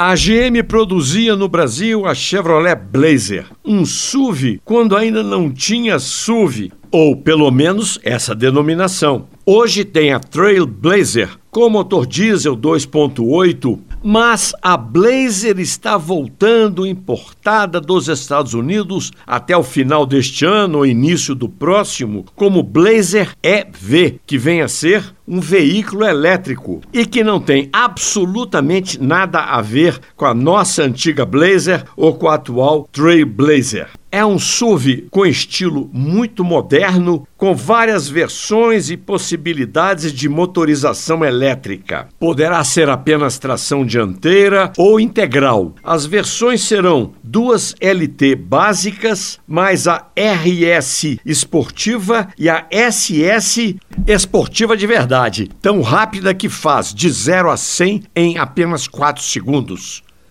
A GM produzia no Brasil a Chevrolet Blazer, um SUV quando ainda não tinha SUV, ou pelo menos essa denominação. Hoje tem a Trailblazer com motor diesel 2.8 mas a Blazer está voltando importada dos Estados Unidos até o final deste ano ou início do próximo como Blazer EV, que vem a ser um veículo elétrico e que não tem absolutamente nada a ver com a nossa antiga Blazer ou com a atual Trailblazer. É um SUV com estilo muito moderno, com várias versões e possibilidades de motorização elétrica. Poderá ser apenas tração dianteira ou integral. As versões serão duas LT básicas, mais a RS esportiva e a SS esportiva de verdade, tão rápida que faz de 0 a 100 em apenas 4 segundos.